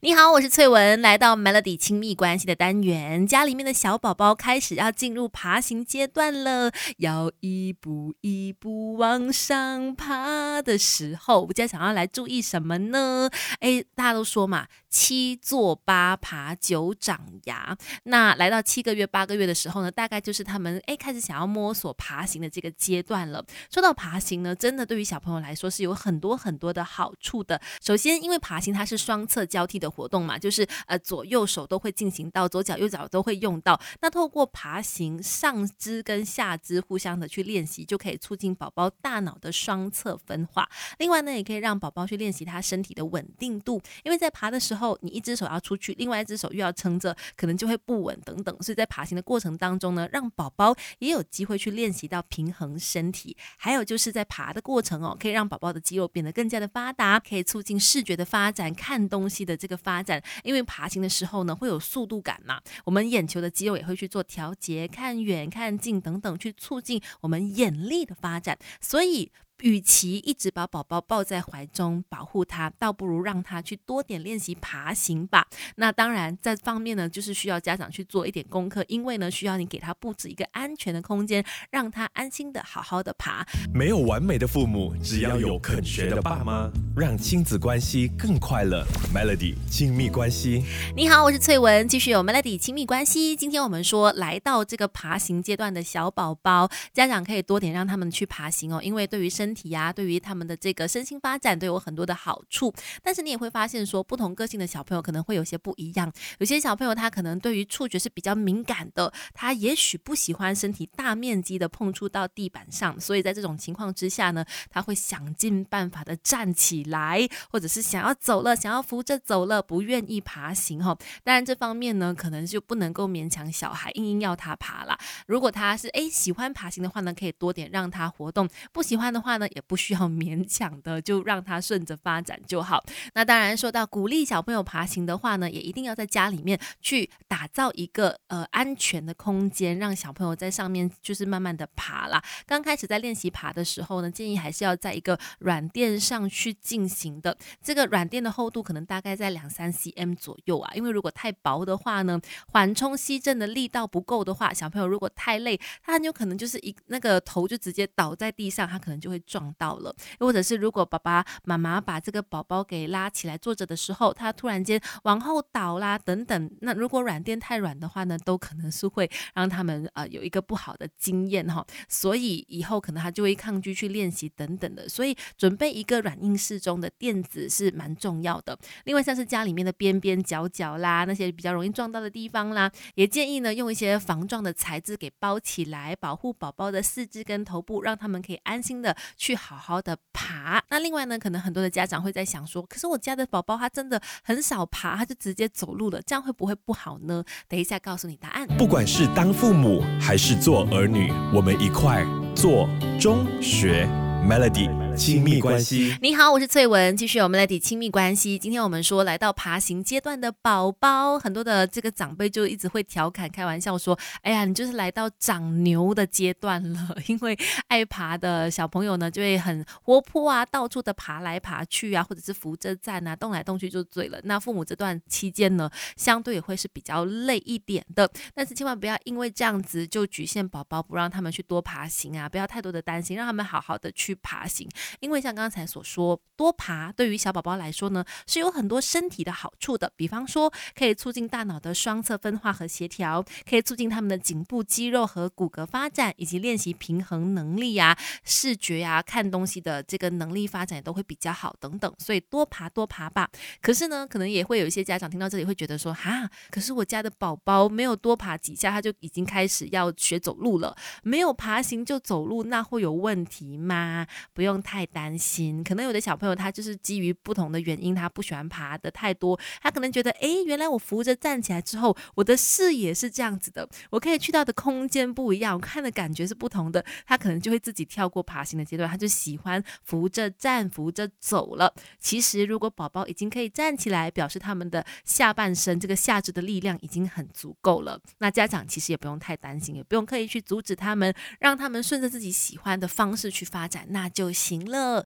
你好，我是翠文，来到 Melody 亲密关系的单元。家里面的小宝宝开始要进入爬行阶段了，要一步一步往上爬的时候，我家想要来注意什么呢？哎，大家都说嘛，七坐八爬九长牙。那来到七个月、八个月的时候呢，大概就是他们哎开始想要摸索爬行的这个阶段了。说到爬行呢，真的对于小朋友来说是有很多很多的好处的。首先，因为爬行它是双侧交替的。活动嘛，就是呃左右手都会进行到，左脚右脚都会用到。那透过爬行，上肢跟下肢互相的去练习，就可以促进宝宝大脑的双侧分化。另外呢，也可以让宝宝去练习他身体的稳定度，因为在爬的时候，你一只手要出去，另外一只手又要撑着，可能就会不稳等等。所以在爬行的过程当中呢，让宝宝也有机会去练习到平衡身体。还有就是在爬的过程哦，可以让宝宝的肌肉变得更加的发达，可以促进视觉的发展，看东西的这个。发展，因为爬行的时候呢，会有速度感嘛，我们眼球的肌肉也会去做调节，看远、看近等等，去促进我们眼力的发展，所以。与其一直把宝宝抱在怀中保护他，倒不如让他去多点练习爬行吧。那当然，在方面呢，就是需要家长去做一点功课，因为呢，需要你给他布置一个安全的空间，让他安心的好好的爬。没有完美的父母，只要有肯学的爸妈，让亲子关系更快乐。Melody 亲密关系，你好，我是翠文，继续有 Melody 亲密关系。今天我们说，来到这个爬行阶段的小宝宝，家长可以多点让他们去爬行哦，因为对于身身体呀，对于他们的这个身心发展都有很多的好处。但是你也会发现，说不同个性的小朋友可能会有些不一样。有些小朋友他可能对于触觉是比较敏感的，他也许不喜欢身体大面积的碰触到地板上，所以在这种情况之下呢，他会想尽办法的站起来，或者是想要走了，想要扶着走了，不愿意爬行哈。当然这方面呢，可能就不能够勉强小孩硬硬要他爬了。如果他是诶喜欢爬行的话呢，可以多点让他活动；不喜欢的话，那也不需要勉强的，就让他顺着发展就好。那当然，说到鼓励小朋友爬行的话呢，也一定要在家里面去打造一个呃安全的空间，让小朋友在上面就是慢慢的爬啦。刚开始在练习爬的时候呢，建议还是要在一个软垫上去进行的。这个软垫的厚度可能大概在两三 cm 左右啊，因为如果太薄的话呢，缓冲吸震的力道不够的话，小朋友如果太累，他很有可能就是一那个头就直接倒在地上，他可能就会。撞到了，或者是如果爸爸妈妈把这个宝宝给拉起来坐着的时候，他突然间往后倒啦，等等，那如果软垫太软的话呢，都可能是会让他们呃有一个不好的经验哈，所以以后可能他就会抗拒去练习等等的，所以准备一个软硬适中的垫子是蛮重要的。另外像是家里面的边边角角啦，那些比较容易撞到的地方啦，也建议呢用一些防撞的材质给包起来，保护宝宝的四肢跟头部，让他们可以安心的。去好好的爬。那另外呢，可能很多的家长会在想说，可是我家的宝宝他真的很少爬，他就直接走路了，这样会不会不好呢？等一下告诉你答案。不管是当父母还是做儿女，我们一块做中学 Melody。亲密关系，你好，我是翠文，继续我们来底亲密关系。今天我们说来到爬行阶段的宝宝，很多的这个长辈就一直会调侃开玩笑说：“哎呀，你就是来到长牛的阶段了。”因为爱爬的小朋友呢，就会很活泼啊，到处的爬来爬去啊，或者是扶着站啊，动来动去就醉了。那父母这段期间呢，相对也会是比较累一点的。但是千万不要因为这样子就局限宝宝，不让他们去多爬行啊，不要太多的担心，让他们好好的去爬行。因为像刚才所说，多爬对于小宝宝来说呢，是有很多身体的好处的。比方说，可以促进大脑的双侧分化和协调，可以促进他们的颈部肌肉和骨骼发展，以及练习平衡能力呀、视觉呀、看东西的这个能力发展都会比较好等等。所以多爬多爬吧。可是呢，可能也会有一些家长听到这里会觉得说，哈，可是我家的宝宝没有多爬几下，他就已经开始要学走路了，没有爬行就走路，那会有问题吗？不用太。太担心，可能有的小朋友他就是基于不同的原因，他不喜欢爬的太多，他可能觉得，哎，原来我扶着站起来之后，我的视野是这样子的，我可以去到的空间不一样，我看的感觉是不同的，他可能就会自己跳过爬行的阶段，他就喜欢扶着站、扶着走了。其实，如果宝宝已经可以站起来，表示他们的下半身这个下肢的力量已经很足够了，那家长其实也不用太担心，也不用刻意去阻止他们，让他们顺着自己喜欢的方式去发展，那就行。乐